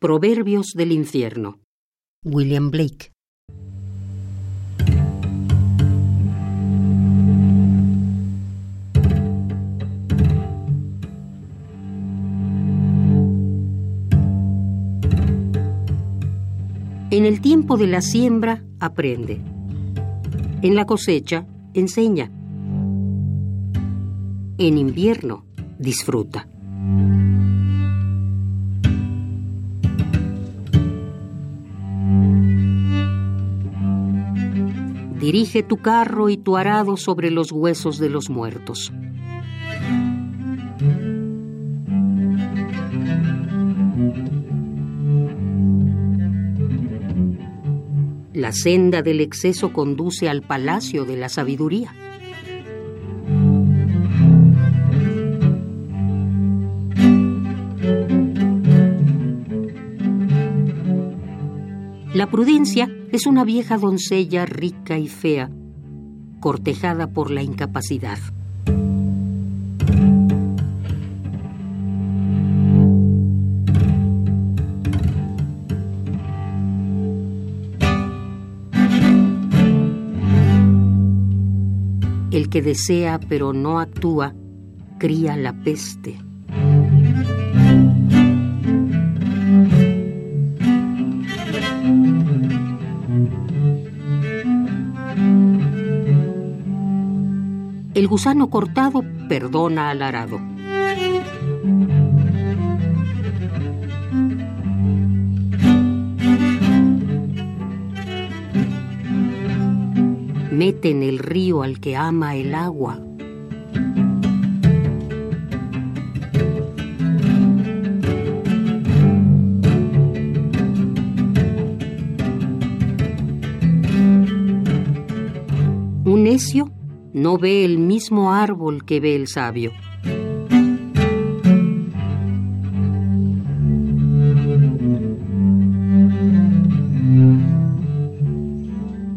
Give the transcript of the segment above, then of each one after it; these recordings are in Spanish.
Proverbios del infierno. William Blake. En el tiempo de la siembra, aprende. En la cosecha, enseña. En invierno, disfruta. Dirige tu carro y tu arado sobre los huesos de los muertos. La senda del exceso conduce al palacio de la sabiduría. La prudencia es una vieja doncella rica y fea, cortejada por la incapacidad. El que desea pero no actúa, cría la peste. Gusano cortado perdona al arado. Mete en el río al que ama el agua. Un necio no ve el mismo árbol que ve el sabio.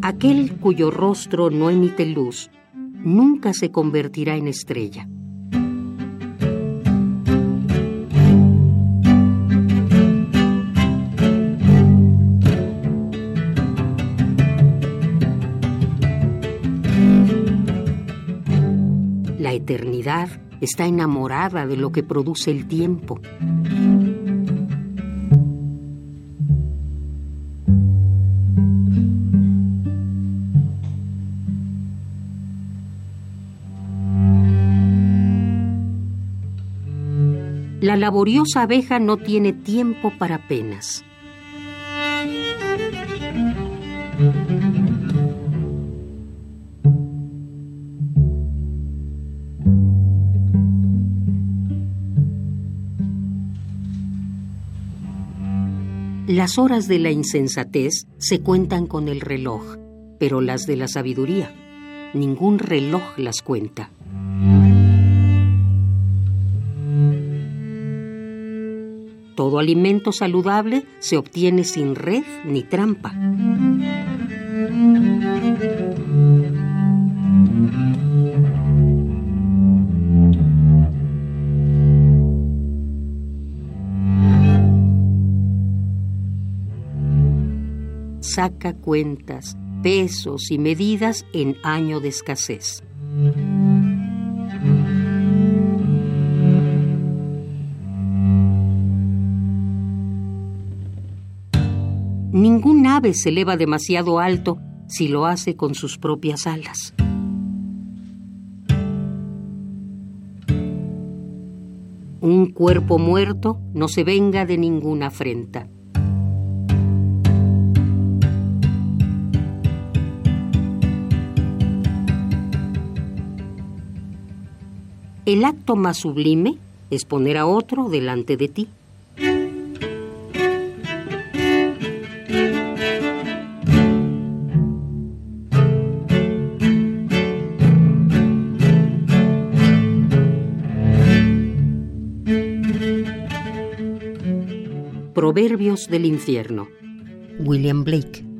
Aquel cuyo rostro no emite luz nunca se convertirá en estrella. La eternidad está enamorada de lo que produce el tiempo. La laboriosa abeja no tiene tiempo para penas. Las horas de la insensatez se cuentan con el reloj, pero las de la sabiduría, ningún reloj las cuenta. Todo alimento saludable se obtiene sin red ni trampa. Saca cuentas, pesos y medidas en año de escasez. Ningún ave se eleva demasiado alto si lo hace con sus propias alas. Un cuerpo muerto no se venga de ninguna afrenta. El acto más sublime es poner a otro delante de ti. Proverbios del infierno. William Blake.